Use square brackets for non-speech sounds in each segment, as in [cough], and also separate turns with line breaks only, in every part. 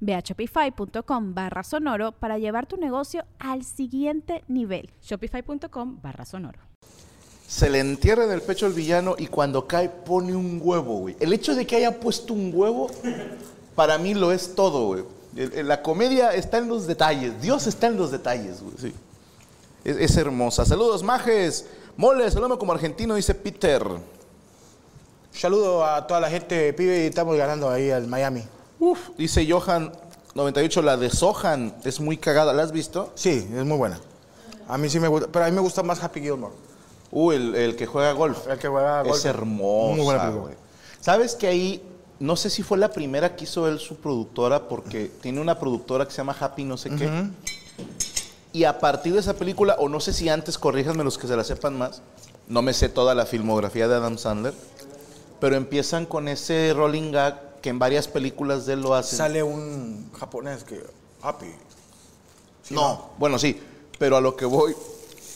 Ve a shopify.com barra sonoro para llevar tu negocio al siguiente nivel.
Shopify.com barra sonoro.
Se le entierra en el pecho al villano y cuando cae pone un huevo, güey. El hecho de que haya puesto un huevo, para mí lo es todo, güey. El- el- La comedia está en los detalles. Dios está en los detalles, güey. Sí. Es, es hermosa. Saludos, majes. Mole, saludos como argentino, dice Peter.
Saludo a toda la gente, pibe, y estamos ganando ahí al Miami.
Uf, dice Johan 98, la de Sohan es muy cagada. ¿La has visto?
Sí, es muy buena. A mí sí me gusta, pero a mí me gusta más Happy Gilmore.
Uh, el, el que juega golf.
El que juega golf.
Es hermosa,
Muy buena película.
güey. ¿Sabes que ahí, no sé si fue la primera que hizo él su productora, porque tiene una productora que se llama Happy no sé qué. Y a partir de esa película, o no sé si antes, corríjanme los que se la sepan más, no me sé toda la filmografía de Adam Sandler, pero empiezan con ese rolling gag que en varias películas de él lo hacen.
Sale un japonés que. Happy. Sí,
no, bueno, sí, pero a lo que voy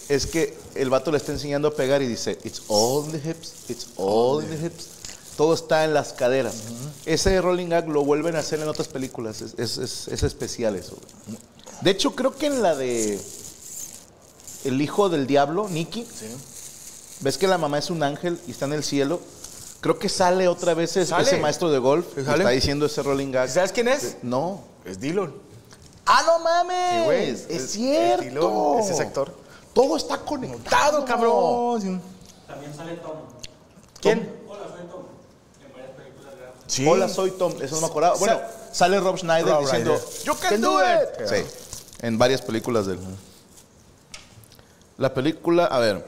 es que el vato le está enseñando a pegar y dice, it's all in the hips, it's all in the hips. Todo está en las caderas. Ese rolling gag lo vuelven a hacer en otras películas. Es, es- es- es especial eso. güey. De hecho, creo que en la de El hijo del diablo, Nicky, ves que la mamá es un ángel y está en el cielo. Creo que sale otra vez ese,
Sale.
ese maestro de golf
¿Sí
que
sale?
está diciendo ese rolling gag.
¿Sabes quién es?
No.
Es Dillon.
¡Ah, no mames!
Sí, güey.
Es,
Es-
cierto.
es Dillon, es ese actor.
Todo está conectado,
cabrón. ¿Quién? Sí.
Hola, soy Tom. Eso no me acordaba. Bueno, sale Rob Schneider
Rob
diciendo. You can,
Can
do,
do
it.
it.
Sí, en varias películas de él. La película, a ver,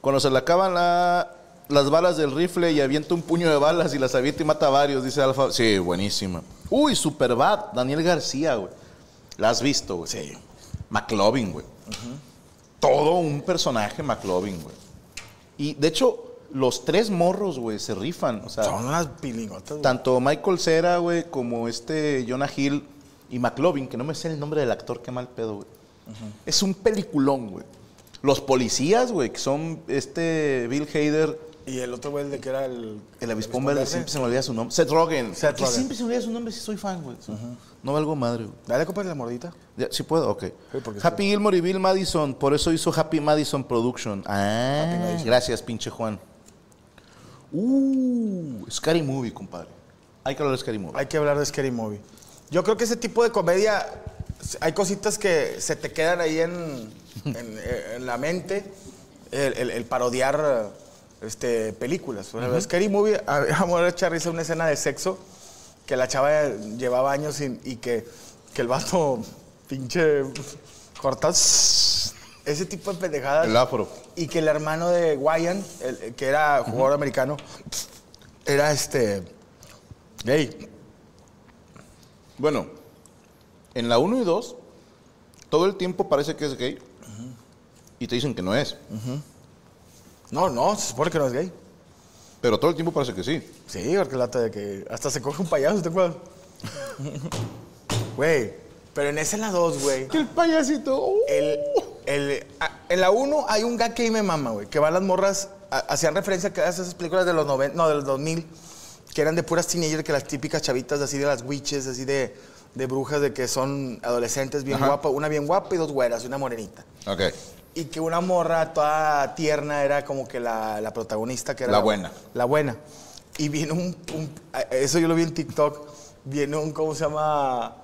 cuando se le acaban la- las balas del rifle y avienta un puño de balas y las avienta y mata a varios, dice Alfa. Sí, buenísima. Uy, Superbad, Daniel García, güey. La has visto, güey. Sí. McLovin, güey. Todo un personaje McLovin, güey. Y de hecho, los tres morros, güey, se rifan. O sea,
Son unas pilingotas. güey.
tanto Michael Cera, güey, como este Jonah Hill y McLovin, que no me sé el nombre del actor, qué mal pedo, güey. Es un peliculón, güey. Los policías, güey, que son este Bill Hader,
Y el otro güey, el de que era el.
el avispón verde, siempre se me olvida su nombre. Seth Rogen.
Seth Rogen.
siempre se me olvida su nombre si soy fan, güey. No valgo madre, güey.
Dale, compadre, la mordita.
Ya, ¿Sí puedo? Ok. Happy Gilmore y Bill Madison, por eso hizo Happy Madison Production. Ah,
Happy Madison.
gracias, pinche Juan. Uh, Scary Movie, compadre. Hay que hablar de Scary Movie.
Hay que hablar de Scary Movie. Yo creo que ese tipo de comedia, hay cositas que se te quedan ahí en, en, [laughs] en la mente, el, el- el parodiar este, películas. Por ejemplo, Scary Movie, a mí me voy a echar risa una escena de sexo que la chava llevaba años sin- y que, que el vato [laughs] pinche cortado. [laughs] Ese tipo de pendejadas.
El afro.
Y que el hermano de Wyan, el- que era jugador americano, era este gay.
Bueno, en la 1 y 2, todo el tiempo parece que es gay. Y te dicen que no es.
No, no, se supone que no es gay.
Pero todo el tiempo parece que sí.
Sí, porque lata de que hasta se coge un payaso, ¿te acuerdas? Güey, pero en esa en la 2, güey.
El payasito. uh.
El, el, a- en la 1 hay un gag que ahí me mama, güey. Que van las morras, a- hacían referencia a esas películas de los 90, no, de los 2000, que eran de puras teenagers, que las típicas chavitas así de las witches, así de, de brujas, de que son adolescentes bien guapas, una bien guapa y dos güeras una morenita.
Ok.
Y que una morra toda tierna era como que la, la protagonista, que era
La buena.
La buena. Y vino un, un- Eso yo lo vi en TikTok. viene un, ¿cómo se llama?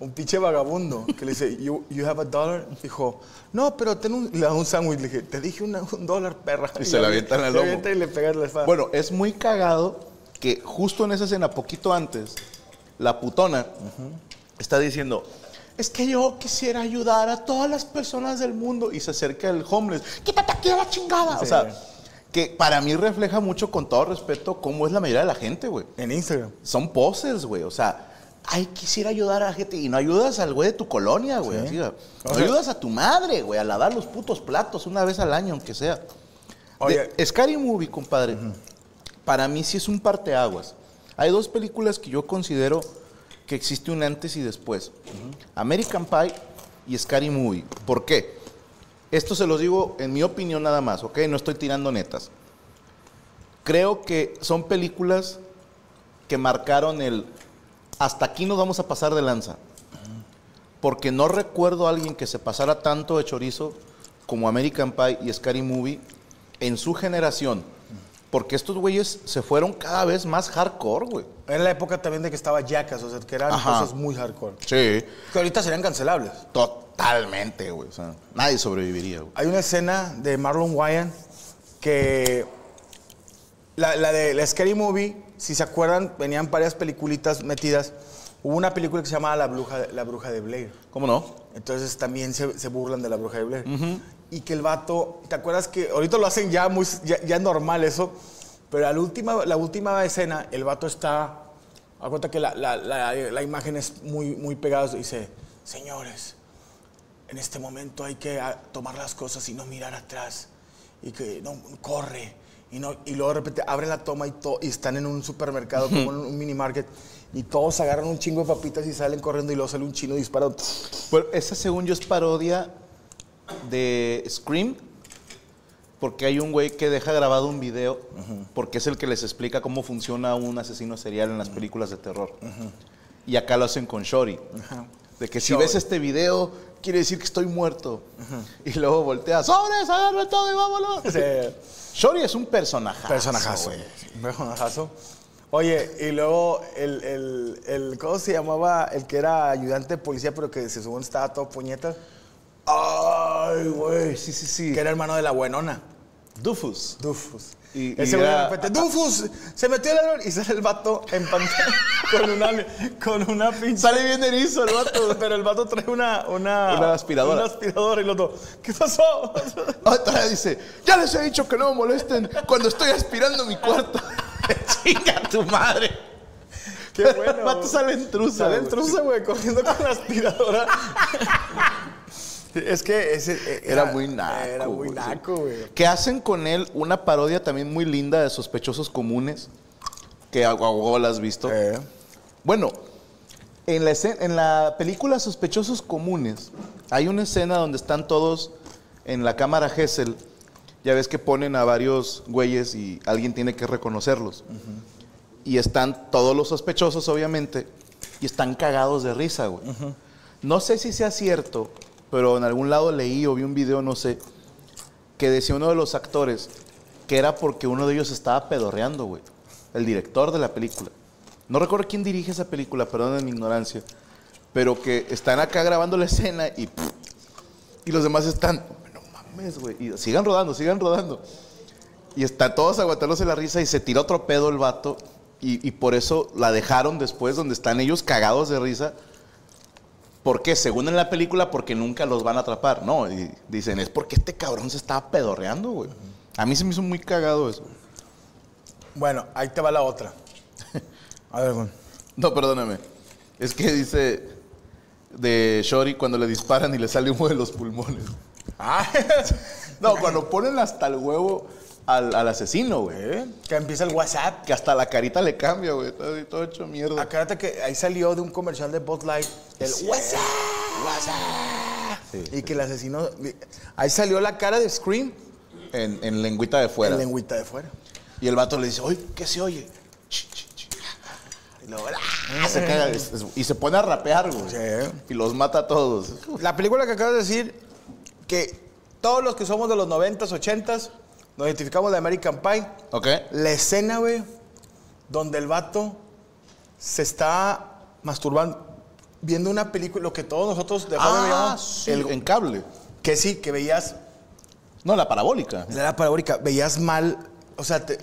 Un pinche vagabundo que le dice, you, you have a dollar? Dijo, no, pero ten un, le da un sándwich. Le dije, te dije una- un dólar, perra.
Y se la avientan al
Le
lomo.
avienta y le pega en la espada.
Bueno, es muy cagado que justo en esa escena, poquito antes, la putona está diciendo, es que yo quisiera ayudar a todas las personas del mundo. Y se acerca el homeless, quítate aquí de la chingada. O sea, que para mí refleja mucho, con todo respeto, cómo es la mayoría de la gente, güey.
en Instagram.
Son poses, güey. O sea, ay, quisiera ayudar a la gente. Y no ayudas al güey de tu colonia, güey.
Sí.
así, No
O sea-
ayudas a tu madre, güey, a lavar los putos platos una vez al año, aunque sea.
Oye.
De- Scary Movie, compadre, para mí sí es un parteaguas. Hay dos películas que yo considero que existe un antes y después. American Pie y Scary Movie. ¿Por qué? Esto se los digo en mi opinión nada más, ¿ok? No estoy tirando netas. Creo que son películas que marcaron el hasta aquí nos vamos a pasar de lanza. Porque no recuerdo a alguien que se pasara tanto de chorizo como American Pie y Scary Movie en su generación. Porque estos güeyes se fueron cada vez más hardcore, güey.
Era la época también de que estaba Jackass, o sea, que eran
Ajá.
cosas muy hardcore.
Sí.
Que ahorita serían cancelables.
Totalmente, güey. O sea, nadie sobreviviría, güey.
Hay una escena de Marlon Wayans que la, la de la Scary Movie, si se acuerdan, venían varias peliculitas metidas. Hubo una película que se llamaba La Bruja, la Bruja de Blair.
¿Cómo no?
Entonces también se, se burlan de la Bruja de Blair. Y que el vato, ¿te acuerdas que ahorita lo hacen ya muy ya, ya normal eso? Pero la última, la última escena, el vato está, a cuenta que la, la- la- la imagen es muy, muy pegada, dice, señores, en este momento hay que tomar las cosas y no mirar atrás. Y que no, corre. Y, no, y luego de repente abre la toma y, to- y están en un supermercado, como en un mini market. Y todos agarran un chingo de papitas y salen corriendo y luego sale un chino disparado.
Bueno, esa según yo es parodia de Scream. Porque hay un güey que deja grabado un video, porque es el que les explica cómo funciona un asesino serial en las películas de terror. Y acá lo hacen con Shori. De que si ves este video, quiere decir que estoy muerto. Y luego voltea, sobres, agarra todo y vámonos.
Sí.
Shori es un personaje.
Personajazo. Un Personajazo. Oye, y luego el, el, el- ¿cómo se llamaba? El que era ayudante de policía, pero que se supone estaba todo puñeta.
Ay, güey, sí, sí, sí.
Que era hermano de la buenona.
Dufus.
Dufus.
Y- y
Ese güey de repente, ¡Dufus! Se metió el ladrón y sale el vato en pantalla [laughs] con una, con una pinche.
Sale bien erizo el vato.
Pero el vato trae una. Una,
Una aspiradora.
Una aspiradora y el otro, ¿qué pasó?
Todavía dice, ya les he dicho que no me molesten cuando estoy aspirando mi cuarto. [laughs] [laughs] Chinga tu madre.
Qué [laughs] bueno.
El vato sale en truza,
Sale en
güey.
corriendo con la aspiradora. es que ese. eh,
Era muy naco,
Era muy
güey.
naco, güey.
Que hacen con él una parodia también muy linda de sospechosos comunes. Que a a huevo la has visto.
Eh.
Bueno, en la, escena- en la película Sospechosos Comunes hay una escena donde están todos en la cámara Hessel. Ya ves que ponen a varios güeyes y alguien tiene que reconocerlos. Y están todos los sospechosos, obviamente, y están cagados de risa, güey. No sé si sea cierto, pero en algún lado leí o vi un video, no sé, que decía uno de los actores que era porque uno de ellos estaba pedorreando, güey. El director de la película. No recuerdo quién dirige esa película, perdón mi ignorancia. Pero que están acá grabando la escena y. pff, y los demás están. Mames, güey. Y sigan rodando, sigan rodando. Y están todos aguantándose la risa y se tira otro pedo el vato. Y, y por eso la dejaron después, donde están ellos cagados de risa. ¿Por qué? Según en la película, porque nunca los van a atrapar. No, y dicen, es porque este cabrón se estaba pedorreando, güey. A mí se me hizo muy cagado eso.
Bueno, ahí te va la otra. A ver, güey.
No, perdóname. Es que dice de Shori cuando le disparan y le sale humo de los pulmones.
Ah, [laughs]
No, cuando ponen hasta el huevo al, al asesino, güey.
¿eh? Que empieza el WhatsApp.
Que hasta la carita le cambia, güey. Todo, todo hecho mierda.
Acuérdate que ahí salió de un comercial de Bud Light el WhatsApp. WhatsApp.
Sí,
y que el asesino. Ahí salió la cara de Scream
En, en lengüita de fuera.
en lengüita de fuera.
Y el vato le dice, oye, ¿qué se oye? Y luego, ¡ah! se caga. y se pone a rapear, güey.
Sí.
Y los mata a todos.
La película que acabas de decir, que todos los que somos de los 90s, 80s, nos identificamos de American Pie.
¿Ok?
La escena, güey, donde el vato se está masturbando, viendo una película, lo que todos nosotros de joven
Ah,
veíamos,
sí,
el-
en cable.
que sí, que veías,
No, la parabólica.
la parabólica, veías mal, o sea, te,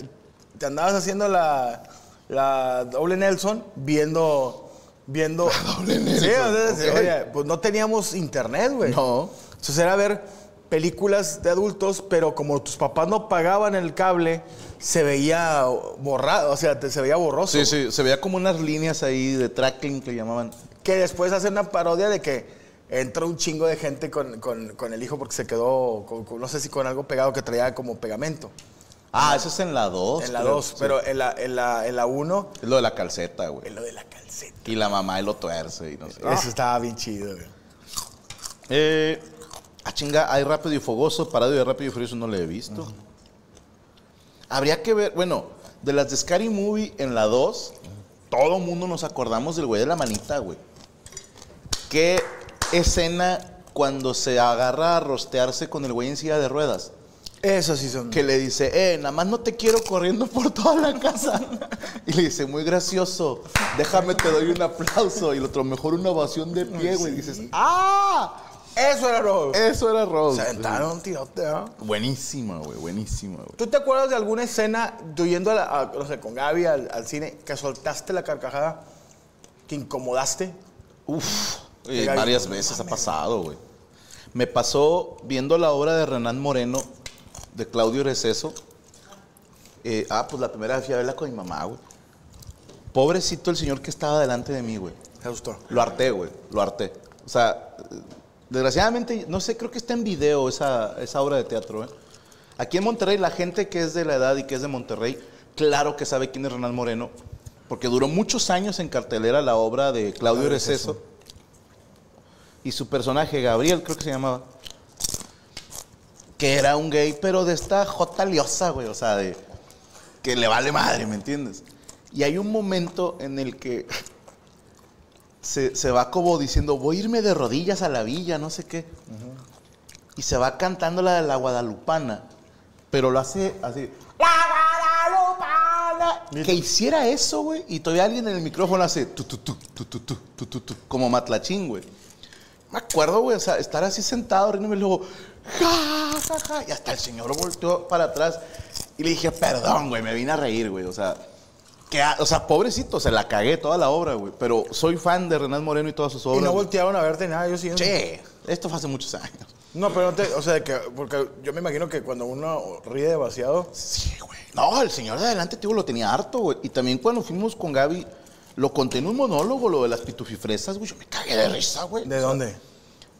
te andabas haciendo la, la doble Nelson viendo, viendo...
doble
Sí,
Nelson,
o sea, oye, pues no teníamos internet, güey.
No.
Entonces era ver películas de adultos, pero como tus papás no pagaban el cable, se veía borrado, o sea, se veía borroso.
Sí, sí, se veía como unas líneas ahí de tracking que llamaban.
Que después hace una parodia de que entra un chingo de gente con, con- con el hijo porque se quedó, con- no sé si con algo pegado que traía como pegamento.
Ah, eso es en la 2.
en la 2, pero en la 1 en la, en la uno,
Es lo de la calceta, güey.
es lo de la calceta.
Y la mamá él lo tuerce y no sé.
Eso estaba bien chido, güey.
Eh, ah, chinga, hay Rápido y Fogoso, Parado de Rápido y Furioso no lo he visto. Habría que ver, bueno, de las de Scary Movie en la 2, todo mundo nos acordamos del güey de la manita, güey. ¿Qué escena cuando se agarra a rostearse con el güey en silla de ruedas?
Eso sí son.
Que le dice, eh, nada más no te quiero corriendo por toda la casa. [laughs] y le dice, muy gracioso, déjame te doy un aplauso. Y el otro, mejor una ovación de pie, güey. Y dices, ¡ah!
Eso era Rose.
Eso era Rose.
Se aventaron un tirote, ¿no?
Buenísima, güey, buenísima, güey.
¿Tú te acuerdas de alguna escena, tú yendo a la- a- no sé, con Gaby al, al cine, que soltaste la carcajada, que incomodaste?
Uf, eh,
Llega y-
varias veces ha pasado, güey. Me pasó viendo la obra de Renan Moreno, de Claudio Receso. Eh, ah, pues la primera vez fui a verla con mi mamá, güey. Pobrecito el señor que estaba delante de mí, güey.
Me gustó.
Lo harté, güey, lo harté. O sea, eh, desgraciadamente, no sé, creo que está en video esa, esa obra de teatro, ¿eh? Aquí en Monterrey, la gente que es de la edad y que es de Monterrey, claro que sabe quién es Renan Moreno, porque duró muchos años en cartelera la obra de Claudio Receso. Y su personaje, Gabriel, creo que se llamaba, que era un gay, pero de esta jota liosa, güey, o sea, de que le vale madre, ¿me entiendes? Y hay un momento en el que se, se va como diciendo, voy a irme de rodillas a la villa, no sé qué. Y se va cantando la de la guadalupana, pero lo hace así. ¡La guadalupana! Que hiciera eso, güey, y todavía alguien en el micrófono hace tu, tu, tu, tu, tu, tu, tu, tu, tu, como matlachín, güey. Me acuerdo, güey, o sea, estar así sentado, riéndome y luego, ja, ja, ja, y hasta el señor volteó para atrás y le dije, perdón, güey, me vine a reír, güey, o sea, que, ha- o sea, pobrecito, se la cagué toda la obra, güey, pero soy fan de Renan Moreno y todas sus obras.
Y no voltearon a verte nada, yo sí.
Che, esto fue hace muchos años.
No, pero te, o sea, que, porque yo me imagino que cuando uno ríe demasiado,
Sí, güey. No, el señor de adelante, tío, lo tenía harto, güey. Y también cuando fuimos con Gaby, lo conté en un monólogo, lo de las pitufifresas, güey. Yo me cagué de risa, güey.
¿de dónde?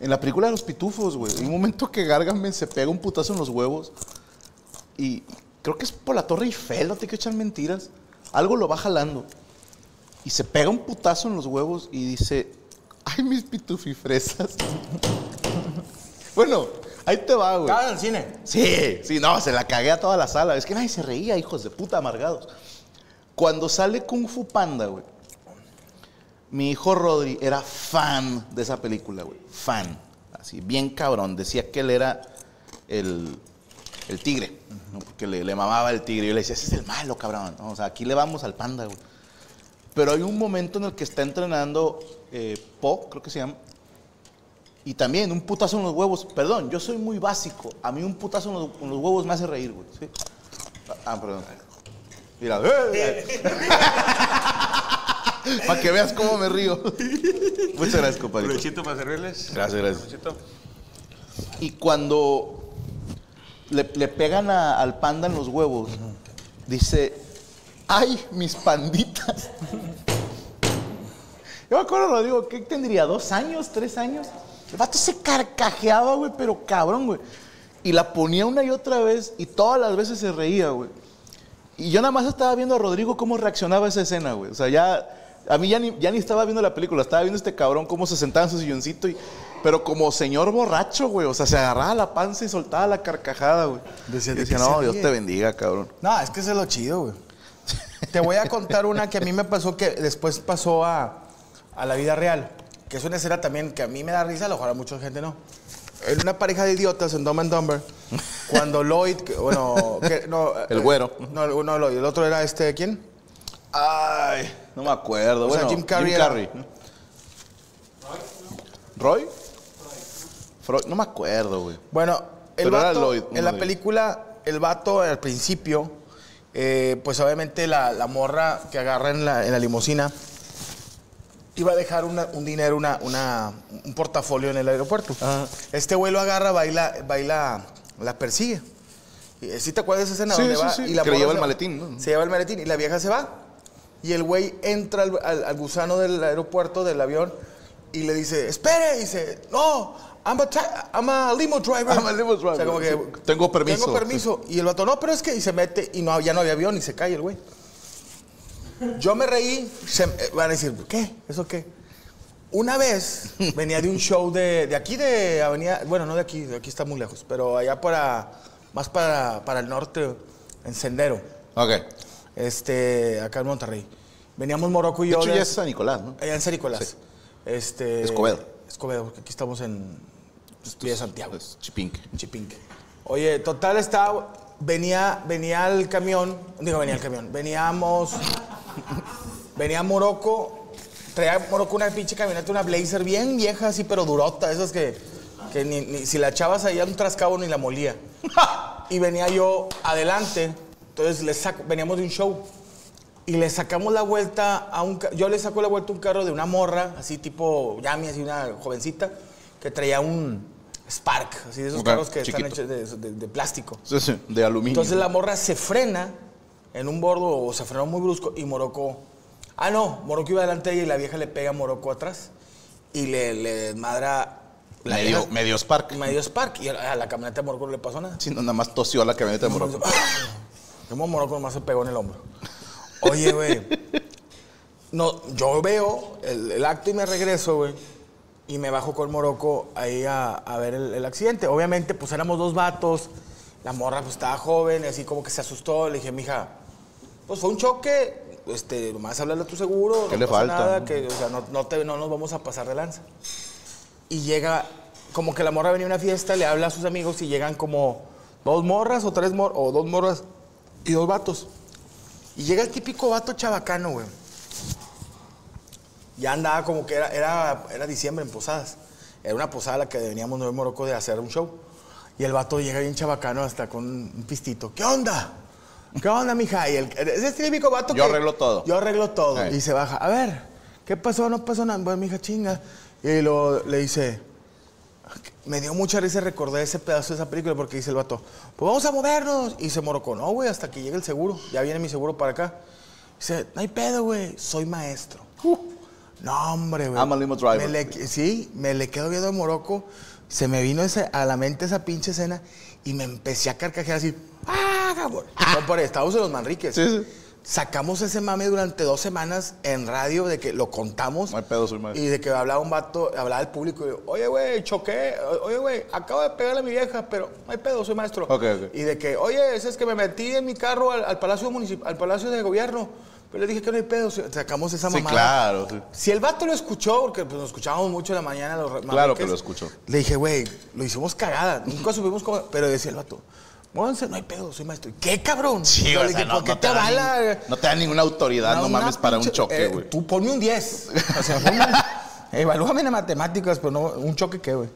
En la película de los pitufos, güey. Hay un momento que Gargamel se pega un putazo en los huevos. Y creo que es por la Torre Eiffel, no te quiero echar mentiras. Algo lo va jalando. Y se pega un putazo en los huevos y dice, ay, mis pitufifresas. [laughs] bueno, ahí te va, güey.
Estaba en el cine.
Sí, sí, no, se la cagué a toda la sala. Es que nadie se reía, hijos de puta amargados. Cuando sale Kung Fu Panda, güey, mi hijo Rodri era fan de esa película, güey. Fan. Así, bien cabrón. Decía que él era el, el tigre, ¿no? porque le, le mamaba el tigre. Yo le decía, ese es el malo, cabrón. ¿no? O sea, aquí le vamos al panda, güey. Pero hay un momento en el que está entrenando eh, Po, creo que se llama. Y también un putazo en los huevos. Perdón, yo soy muy básico. A mí un putazo en los, en los huevos me hace reír, güey. ¿sí? Ah, perdón. Mira. [laughs] Para que veas cómo me río. Muchas gracias, compadre.
Provechito para servirles.
Gracias, gracias. Y cuando le, pegan a- al panda en los huevos, dice, ¡ay, mis panditas! [laughs] Yo me acuerdo, lo digo, ¿qué tendría? ¿Dos años? ¿Tres años? El vato se carcajeaba, güey, pero cabrón, güey. Y la ponía una y otra vez y todas las veces se reía, güey. Y yo nada más estaba viendo a Rodrigo cómo reaccionaba a esa escena, güey. O sea, ya. A mí ya ni, ya ni estaba viendo la película, estaba viendo este cabrón cómo se sentaba en su silloncito y. Pero como señor borracho, güey. O sea, se agarraba la panza y soltaba la carcajada, güey.
Decía,
Y
¿de
decía, no, Dios
ríe?"
te bendiga, cabrón.
No, es que eso es lo chido, güey. Te voy a contar una que a mí me pasó que después pasó a, a la vida real. Que es una escena también que a mí me da risa, a lo mejor a mucha gente no. En una pareja de idiotas en Dumb and Dumber, cuando Lloyd, que- bueno, que- no,
El güero.
No, no, Lloyd, el otro era este, ¿quién?
Ay, no me acuerdo.
O sea,
bueno,
Jim Carrey era-
¿no? ¿Roy? Freud, no me acuerdo, güey.
Bueno, el
Pero
vato,
Lloyd,
en la película, el vato al principio, eh, pues obviamente la, la morra que agarra en la, en la limusina iba a dejar una- un dinero, una, una- un portafolio en el aeropuerto.
Ajá.
Este güey lo agarra, baila, baila, la persigue. ¿Sí te acuerdas de esa escena
Sí,
donde
sí,
va?
sí,
Y la
que le lleva el maletín, ¿no?
Se lleva el maletín y la vieja se va. Y el güey entra al, al- al gusano del aeropuerto, del avión, y le dice, espere, y dice, no, I'm a, I'm a limo driver.
I'm a limo driver.
O sea, como que,
Sí, tengo permiso.
Tengo permiso. Y el vato, no, pero es que, y se mete, y no, ya no había avión, y se cae el güey. Yo me reí, se- eh, van a decir, ¿qué? ¿Eso qué? Una vez [laughs] venía de un show de, de aquí de Avenida, bueno, no de aquí, de aquí está muy lejos, pero allá para, más para, para el norte, en Sendero,
Ok.
este, acá en Monterrey. Veníamos Morocco y
De
yo.
hecho,
de-
ya es San Nicolás, ¿no?
Allá en San Nicolás.
Sí.
Este,
Escobedo.
Escobedo, porque aquí estamos en Villa Santiago.
Es Chipinque.
en Chipinque. Oye, total estaba, venía, venía el camión, digo venía el camión, veníamos, venía Morocco, traía Morocco una pinche camioneta, una Blazer bien vieja así, pero durota, esas que, que ni, ni- si la echabas ahí a un trascabo ni la molía. [laughs] Y venía yo adelante, entonces le saco, veníamos de un show y le sacamos la vuelta a un, yo le saco la vuelta a un carro de una morra, así tipo Yami, así una jovencita, que traía un Spark, así de esos carros que están hechos de, de- de plástico.
Sí, sí, de aluminio.
Entonces la morra se frena en un bordo o se frenó muy brusco y Morocco. Ah, no, Morocco iba delante de ella y la vieja le pega a Morocco atrás y le, le desmadra. la
medio,
vieja-
medio Spark.
Medio Spark y a, a la camioneta de Morocco no le pasó nada.
Sí, no, nada más tosió la camioneta de Morocco. [laughs]
Como Morocco nomás se pegó en el hombro. Oye, güey. No, yo veo el, el acto y me regreso, güey. Y me bajo con Morocco ahí a, a ver el, el accidente. Obviamente, pues éramos dos vatos. La morra pues estaba joven así como que se asustó. Le dije, mija, pues fue un choque. Este, nomás háblale a tu seguro.
¿Qué
no
le
pasa
falta,
Nada, que, o sea, no, no te- no nos vamos a pasar de lanza. Y llega, como que la morra venía a una fiesta, le habla a sus amigos y llegan como dos morras o tres morras, o dos morras y dos vatos. Y llega el típico vato chabacano, güey. Ya andaba como que era, era, era diciembre en Posadas. Era una posada a la que veníamos de Morocco de hacer un show. Y el vato llega bien chabacano hasta con un pistito. ¿Qué onda? ¿Qué onda, mija? Y el, es el típico vato
Yo
que-
arreglo todo.
Yo arreglo todo. Y se baja. A ver, ¿qué pasó? No pasó nada. Bueno, mija, chinga. Y luego le dice, me dio mucha risa recordar ese pedazo de esa película porque dice el vato, pues vamos a movernos. Y se morocó, no, güey, hasta que llegue el seguro. Ya viene mi seguro para acá. Dice, no hay pedo, güey, soy maestro. No, hombre, güey.
I'm a limo driver.
Me le- sí, me le quedo viendo de Morocco. Se me vino ese- a la mente esa pinche escena y me empecé a carcajear así. ¡Ah, cabrón! No, por Estados de los Manriques.
Sí, sí.
Sacamos ese mame durante dos semanas en radio de que lo contamos.
No hay pedo, soy maestro.
Y de que hablaba un vato, hablaba al público y yo, oye, güey, choqué, oye, güey, acabo de pegarle a mi vieja, pero no hay pedo, soy maestro.
Ok, ok.
Y de que, oye, ese es que me metí en mi carro al, al Palacio Municipal, al Palacio de Gobierno, pero le dije que no hay pedo, sacamos esa
Sí,
mamada.
claro. sí.
Si el vato lo escuchó, porque pues, nos escuchábamos mucho en la mañana los
Claro que lo escuchó.
Le dije, güey, lo hicimos cagada. Nunca supimos cómo. Pero decía el vato, Mónse, no hay pedo, soy maestro. ¿Qué cabrón?
Sí, o sea, no,
¿por qué
no
te
te
avala?
no te da ninguna autoridad, no mames, para un choque,
eh,
güey.
tú ponme un 10. O sea, ponme- [laughs] evalúame en matemáticas, pero no, un choque qué, güey.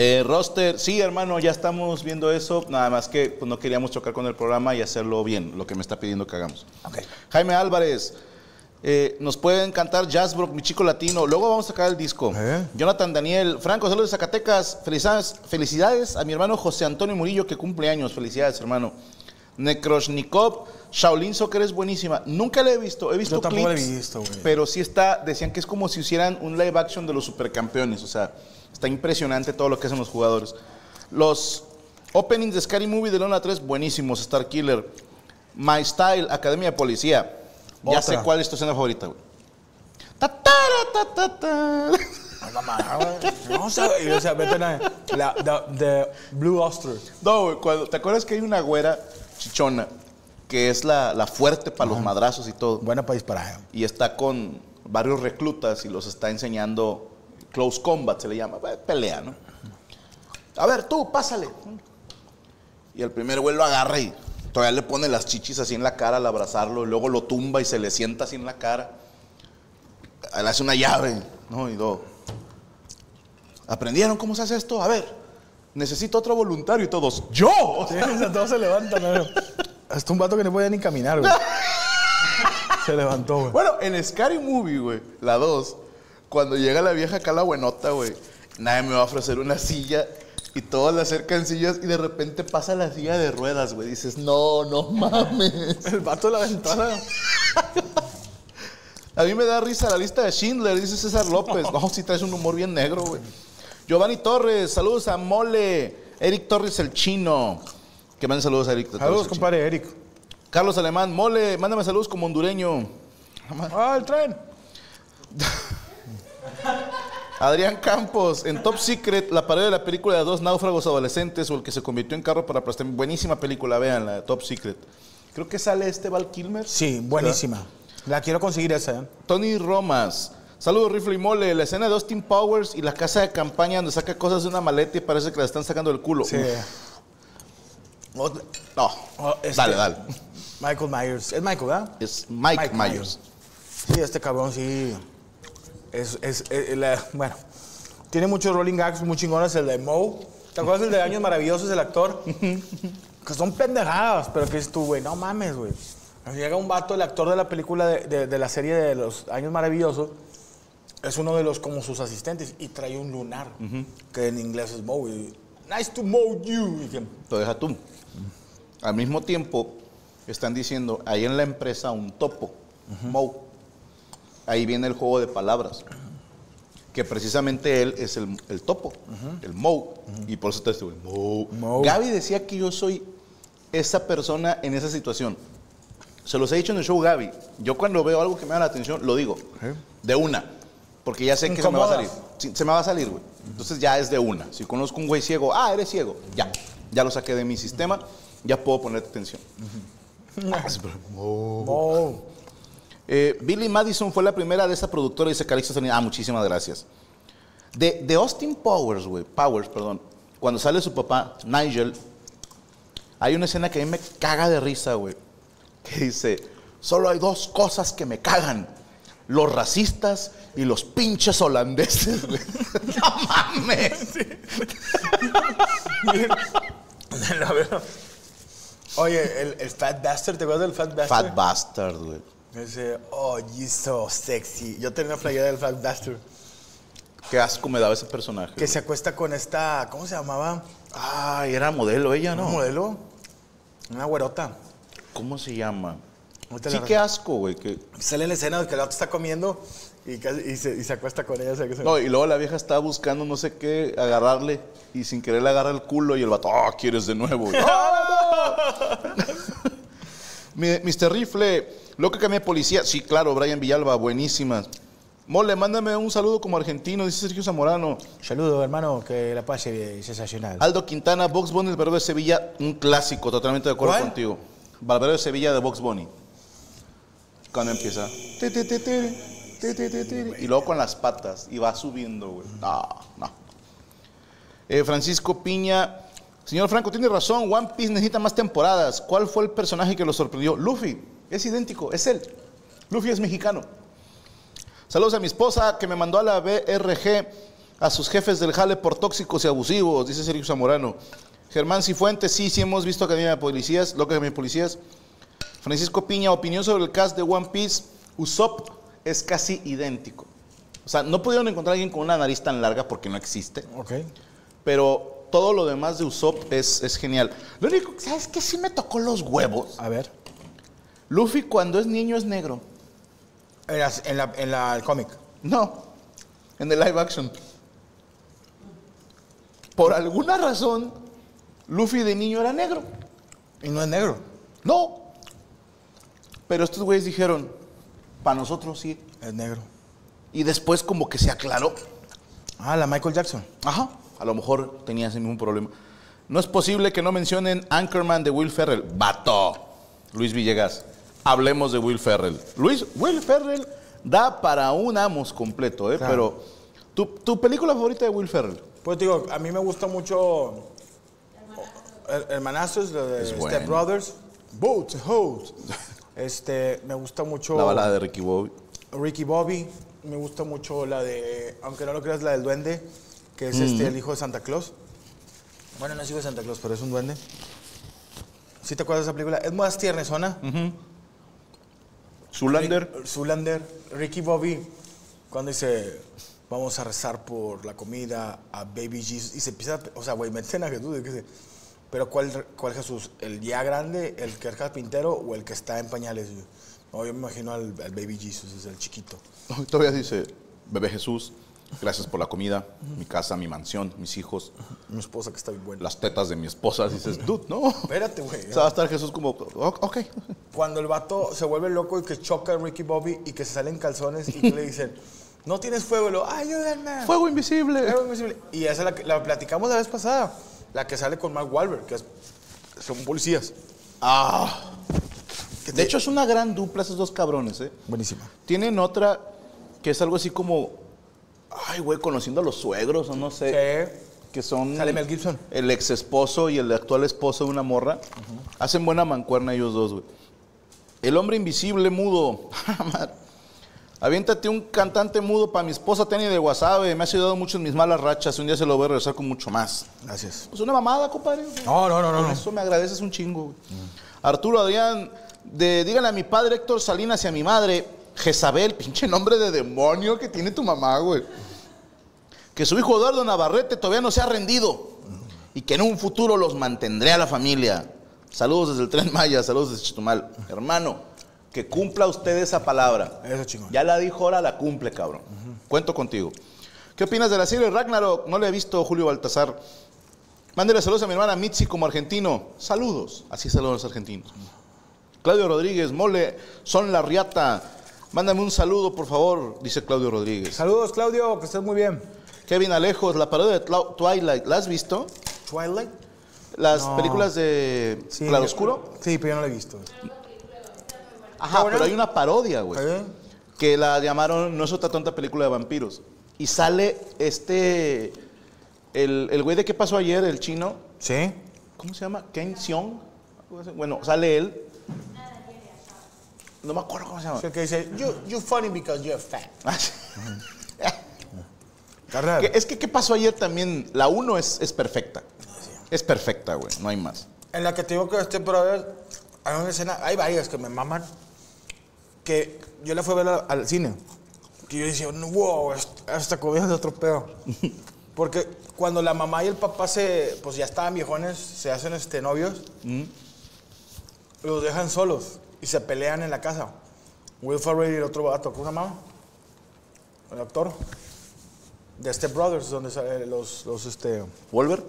Eh, roster, sí, hermano, ya estamos viendo eso. Nada más que pues, no queríamos chocar con el programa y hacerlo bien, lo que me está pidiendo que hagamos. Jaime Álvarez, eh, nos pueden cantar Jazz Brock, mi chico latino. Luego vamos a sacar el disco.
Eh.
Jonathan Daniel, Franco, saludos de Zacatecas. Felicidades, felicidades a mi hermano José Antonio Murillo, que cumple años. Felicidades, hermano. Nekroshnikov, Shaolin Soccer es buenísima. Nunca la he visto, he visto
Yo tampoco la he
clips,
visto, güey.
Pero sí está, decían que es como si hicieran un live action de los supercampeones. O sea, está impresionante todo lo que hacen los jugadores. Los openings de Scary Movie de Lona 3, buenísimos. Star Killer. My Style, Academia de Policía. Ya
Otra.
sé cuál es tu escena favorita, güey. Ta, tara, ta, ta, ta.
No, mamá, güey. No, o sea, y, o sea, vete a la, the, the Blue Oster.
No, güey, cuando- ¿te acuerdas que hay una güera chichona que es la, la fuerte para los madrazos y todo?
Buena para disparar.
y está con varios reclutas y los está enseñando close combat, se le llama, pelea, ¿no? A ver, tú, pásale. Y el primer güey lo agarra y Todavía le pone las chichis así en la cara al abrazarlo, y luego lo tumba y se le sienta así en la cara. Le hace una llave, ¿no? Y luego, ¿aprendieron cómo se hace esto? A ver, necesito otro voluntario y todos, ¡yo! [laughs]
Sí, o sea, todos se levantan. ¿no? Hasta un vato que no podía ni caminar, güey. [laughs] Se levantó, güey.
Bueno, en Scary Movie, güey, la 2, cuando llega la vieja acá la buenota, güey, nadie me va a ofrecer una silla y todos le acercan sillas y de repente pasa la silla de ruedas, güey. Dices, no, no mames.
El vato de la ventana.
A mí me da risa la lista de Schindler, dice César López. No, si traes un humor bien negro, güey. Giovanni Torres, saludos a Mole. Eric Torres, el chino. Que manden saludos a Eric.
Saludos, compadre Eric.
Carlos Alemán, Mole, mándame saludos como hondureño.
Ah, el tren. [laughs]
Adrián Campos, en Top Secret, la parodia de la película de dos náufragos adolescentes o el que se convirtió en carro para aplastar. Buenísima película, vean la de Top Secret. Creo que sale este Val Kilmer.
Sí, buenísima. La quiero conseguir esa, ¿eh?
Tony Romas. Saludos, Rifle y Mole. La escena de Austin Powers y la casa de campaña donde saca cosas de una maleta y parece que la están sacando del culo.
Sí.
Uf. No,
Oh, este-
dale, dale.
Michael Myers. Es Michael, ¿verdad?
Es Mike,
Mike
Myers.
Myers. Sí, este cabrón sí. Es, es, es- la- [laughs] bueno, tiene muchos rolling gags muy chingones. El de Moe. ¿Te acuerdas del de Años Maravillosos, el actor? [laughs] que son pendejadas, pero que es tú, güey. No mames, güey. Llega un vato, el actor de la película de, de- de la serie de los Años Maravillosos. Es uno de los como sus asistentes y trae un lunar, que en inglés es Moe. y, nice to mow you. Y que-
Lo deja tú. Al mismo tiempo, están diciendo, ahí en la empresa un topo, Moe. Ahí viene el juego de palabras. Que precisamente él es el, el topo, el Moe. Y por eso te estoy Moe.
Moe.
Gaby decía que yo soy esa persona en esa situación. Se los he dicho en el show, Gaby. Yo cuando veo algo que me da la atención, lo digo. De una. Porque ya sé que se me va a salir. Se me va a salir, güey. Entonces ya es de una. Si conozco un güey ciego, ah, eres ciego. Ya. Ya lo saqué de mi sistema. Ya puedo ponerte atención. Ah. Eh, Billy Madison fue la primera de esa productora, dice Calixto Salinas. Ah, muchísimas gracias. De, de Austin Powers, güey, Powers, perdón, cuando sale su papá, Nigel, hay una escena que a mí me caga de risa, güey, que dice, solo hay dos cosas que me cagan, los racistas y los pinches holandeses, güey. [laughs] no mames. [laughs] [laughs]
Oye, el, el Fat Bastard, ¿te acuerdas del Fat Bastard?
Fat bastard, güey.
Dice, oh, you so sexy. Yo tenía una playera del Bastard.
Qué asco me daba ese personaje.
Que se acuesta con esta, ¿cómo se llamaba?
Ay, era modelo ella,
¿Una
¿no?
modelo? Una güerota.
¿Cómo se llama?
Ahorita
Sí,
la-
qué asco, güey. que-
Sale en la escena de que el otro está comiendo y, casi- y se, y se acuesta con ella. o sea, que se-
No, y luego la vieja estaba buscando no sé qué, agarrarle, y sin querer le agarra el culo y el vato, ¡ah, quieres de nuevo! Mi- [laughs] Mr. Rifle, lo que me policía. Sí, claro, Brian Villalba, buenísimas. Mole, mándame un saludo como argentino, dice Sergio Zamorano.
Saludo, hermano, que la pase sensacional.
Aldo Quintana, Box Bunny, Valverde de Sevilla, un clásico, totalmente de acuerdo contigo. Valverde de Sevilla de Box Bunny. Cuando empieza. Y luego con las patas, y va subiendo, güey. No, no. Eh, Francisco Piña, Señor Franco, tiene razón. One Piece necesita más temporadas. ¿Cuál fue el personaje que lo sorprendió? Luffy. Es idéntico, es él. Luffy es mexicano. Saludos a mi esposa que me mandó a la BRG a sus jefes del jale por tóxicos y abusivos, dice Sergio Zamorano. Germán Cifuentes, sí, sí hemos visto Academia de Policías, Loca Academia de Policías. Francisco Piña, opinión sobre el cast de One Piece. Usopp es casi idéntico. O sea, no pudieron encontrar a alguien con una nariz tan larga porque no existe,
Ok.
pero todo lo demás de Usopp es, es genial. Lo único, ¿sabes qué? Sí me tocó los huevos.
A ver.
Luffy cuando es niño es negro.
En, la, en, la- en la- el cómic.
No, en el live action. Por alguna razón, Luffy de niño era negro.
Y no es negro.
No. Pero estos güeyes dijeron, para nosotros sí.
Es negro.
Y después como que se aclaró.
Ah, la Michael Jackson.
Ajá, a lo mejor tenía ese mismo problema. No es posible que no mencionen Anchorman de Will Ferrell. Vato. Luis Villegas. Hablemos de Will Ferrell. Luis, Will Ferrell da para un Amos completo, ¿eh?
Claro.
Pero, ¿tu, tu película favorita de Will Ferrell?
Pues digo, a mí me gusta mucho Her- Hermanastros, lo de
Es
Step
bueno.
Brothers. Boats, hoes. Este, me gusta mucho
La balada de Ricky Bobby.
Ricky Bobby. Me gusta mucho la de, aunque no lo creas, la del duende, que es este, el hijo de Santa Claus. Bueno, no es hijo de Santa Claus, pero es un duende. ¿Sí te acuerdas de esa película? Es más tiernesona.
Zulander.
Rick- Zoolander, Ricky Bobby, cuando dice, vamos a rezar por la comida a Baby Jesus, y se empieza, a- o sea, güey, meten a Jesús, y pero ¿cuál, ¿cuál Jesús? ¿El ya grande, el que es carpintero o el que está en pañales? No, yo me imagino al, al Baby Jesus, es el chiquito.
Todavía dice, bebé Jesús, gracias por la comida, mi casa, mi mansión, mis hijos,
Mi esposa que está bien buena.
las tetas de mi esposa. Dices, dude, no.
Espérate, güey.
O sea, va a estar Jesús como, "O- ok.
Cuando el vato se vuelve loco y que choca a Ricky Bobby y que se salen calzones y que le dicen, no tienes fuego, y lo, ayúdenme.
Fuego invisible.
Fuego invisible. Y esa la, que- la platicamos la vez pasada, la que sale con Mark Wahlberg, que es- son policías.
Ah. De hecho, es una gran dupla esos dos cabrones, ¿eh?
Buenísima.
Tienen otra que es algo así como, ay, güey, conociendo a los suegros o no sé. Que son
Sale Mel Gibson.
el ex esposo y el actual esposo de una morra. Hacen buena mancuerna ellos dos, güey. El hombre invisible mudo. [laughs] Aviéntate un cantante mudo para mi esposa Tenny de Wasabe. Me ha ayudado mucho en mis malas rachas. Un día se lo voy a regresar con mucho más.
Gracias.
Pues una mamada, compadre.
No, no, no, no.
Eso me agradeces un chingo. güey. Arturo Adrián, de, díganle a mi padre Héctor Salinas y a mi madre, Jezabel, pinche nombre de demonio que tiene tu mamá, güey. Que su hijo Eduardo Navarrete todavía no se ha rendido y que en un futuro los mantendré a la familia. Saludos desde el Tren Maya, saludos desde Chitumal. Hermano, que cumpla usted esa palabra.
Eso chingón.
Ya la dijo, ahora la cumple, cabrón. Cuento contigo. ¿Qué opinas de la serie Ragnarok? No la he visto, Julio Baltasar. Mándele saludos a mi hermana Mitzi como argentino. Saludos. Así saludos a los argentinos. Claudio Rodríguez, mole, son la riata. Mándame un saludo, por favor, dice Claudio Rodríguez.
Saludos, Claudio, que estés muy bien.
Kevin Alejos, la parodia de Twilight, ¿la has visto?
Twilight.
Las
No.
películas de
Sí,
Claroscuro.
Sí, pero yo no la he visto.
Ajá, pero hay una parodia, güey.
¿Está bien?
Que la llamaron No es otra tonta película de vampiros. Y sale este. El, el güey de qué pasó ayer, el chino.
Sí.
¿Cómo se llama? Ken Seong. Bueno, sale él. No me acuerdo cómo se llama.
El que dice, you, you funny because you're fat.
Ah, sí. [laughs]
Carnal.
Que- es que qué pasó ayer también. La 1 es, es perfecta. Es perfecta, güey. No hay más.
En la que te digo que este brother, hay una escena, hay varias que me maman, que yo la fui a ver al, al cine. Que yo decía, no, wow, est- esta comida es de otro pedo. [laughs] Porque cuando la mamá y el papá se, pues ya estaban viejones, se hacen este, novios, los dejan solos y se pelean en la casa. Will Ferrell y el otro vato, ¿cómo se llama? El actor. De Step Brothers, donde salen los, los, este...
¿Wolver?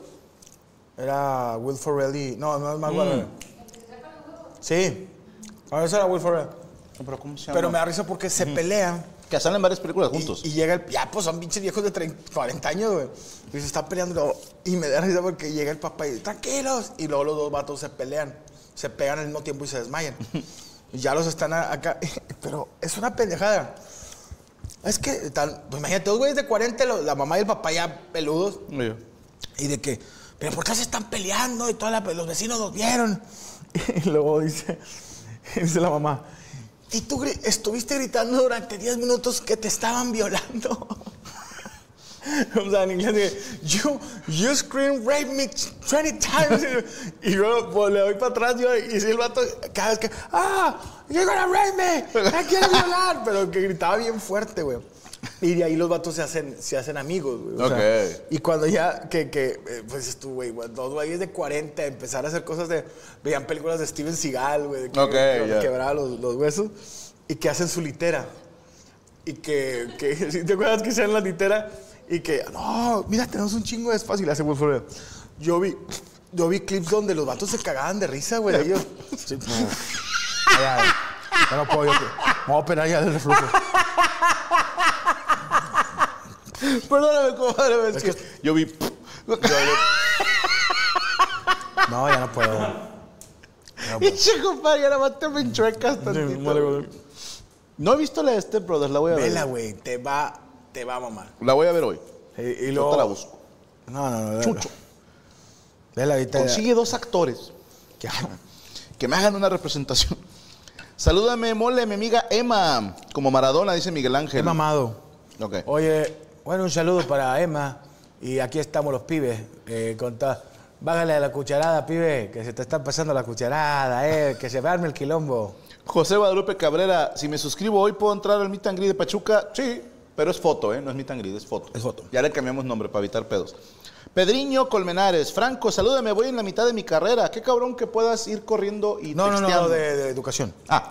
Era Will Ferrell y... No, no es
Mm.
más Wahlberg. Sí. A veces era Will Ferrell.
Pero ¿cómo se llama?
Pero me da risa porque se pelean.
Que salen varias películas
Y,
juntos.
y llega el... Ya, pues son pinches viejos de 30, 40 años, güey. Y se están peleando. Y me da risa porque llega el papá y dice, tranquilos. Y luego los dos vatos se pelean. Se pegan al mismo tiempo y se desmayan. [laughs] ya los están acá. [laughs] Pero es una pendejada. Es que, tal, pues imagínate, dos güeyes de 40, lo- la mamá y el papá ya peludos.
Oye.
Y de que, pero ¿por qué se están peleando? Y toda la- los vecinos los vieron. [laughs] Y luego dice, dice la mamá, y tú estuviste gritando durante 10 minutos que te estaban violando. [laughs] o sea, en inglés dice, you, you scream rape me 20 times. y luego pues, le doy para atrás yo, y si el vato, cada vez que, ah, you're gonna rape me, me quiere violar. Pero que gritaba bien fuerte, güey. Y de ahí los vatos se hacen, se hacen amigos, güey. o sea, y cuando ya, que, que eh, pues tú, güey, dos güeyes de 40, empezar a hacer cosas de, veían películas de Steven Seagal, güey, de que,
Ok,
que
ya.
quebraba los, los huesos, y que hacen su litera. Y que, que [laughs] ¿sí ¿te acuerdas que hacían la litera? Y que, no, mira, tenemos un chingo de espacio, y le hace Will Ferrell. Yo vi, yo vi clips donde los vatos se cagaban de risa, güey, ellos. Sí, no. Ya, ya, ya no puedo, yo, me voy a operar ya del reflujo.
Perdóname, compadre. Es que yo vi.
No, ya no puedo.
Y che, compadre, ahora más te me enchuecas tantito. No he visto la de Step Brothers, la voy a ver.
Vela, güey, te va, te va a mamar.
La voy a ver hoy.
Y, y
Yo
luego...
te la busco.
No, no, no.
Chucho.
Vela ahorita.
Consigue dos actores
¿Qué?
Que me hagan una representación. Salúdame, mole, mi amiga Emma. Como Maradona, dice Miguel Ángel.
Qué mamado.
Ok.
Oye, bueno, un saludo para Emma. Y aquí estamos los pibes. Eh, con ta- Bájale a la cucharada, pibe, que se te está pasando la cucharada, eh, que se arme el quilombo.
José Guadalupe Cabrera, si me suscribo hoy, ¿puedo entrar al Meet and Greet de Pachuca? Sí, pero es foto, ¿eh? No es Meet and Greet, es foto.
Es foto.
Ya le cambiamos nombre para evitar pedos. Pedriño Colmenares, Franco, salúdame, voy en la mitad de mi carrera. Qué cabrón que puedas ir corriendo y
No, no, no, de, de educación.
Ah.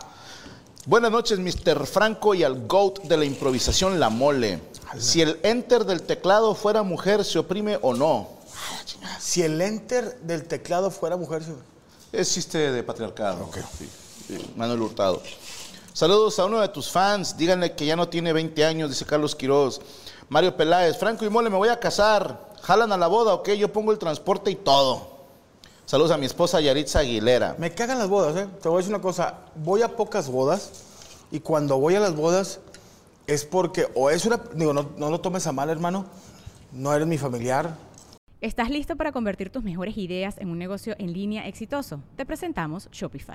Buenas noches, Mr. Franco y al GOAT de la improvisación La Mole. Si el enter del teclado fuera mujer, ¿se oprime o no?
Si el enter del teclado fuera mujer, se-
Es chiste de patriarcado. Sí. Manuel Hurtado. Saludos a uno de tus fans. Díganle que ya no tiene 20 años, dice Carlos Quiroz. Mario Peláez. Franco y Mole, me voy a casar. ¿Jalan a la boda o qué? Yo pongo el transporte y todo. Saludos a mi esposa Yaritza Aguilera.
Me cagan las bodas, ¿eh? Te voy a decir una cosa. Voy a pocas bodas y cuando voy a las bodas es porque, o es una. Digo, no, no lo tomes a mal, hermano. No eres mi familiar.
¿Estás listo para convertir tus mejores ideas en un negocio en línea exitoso? Te presentamos Shopify.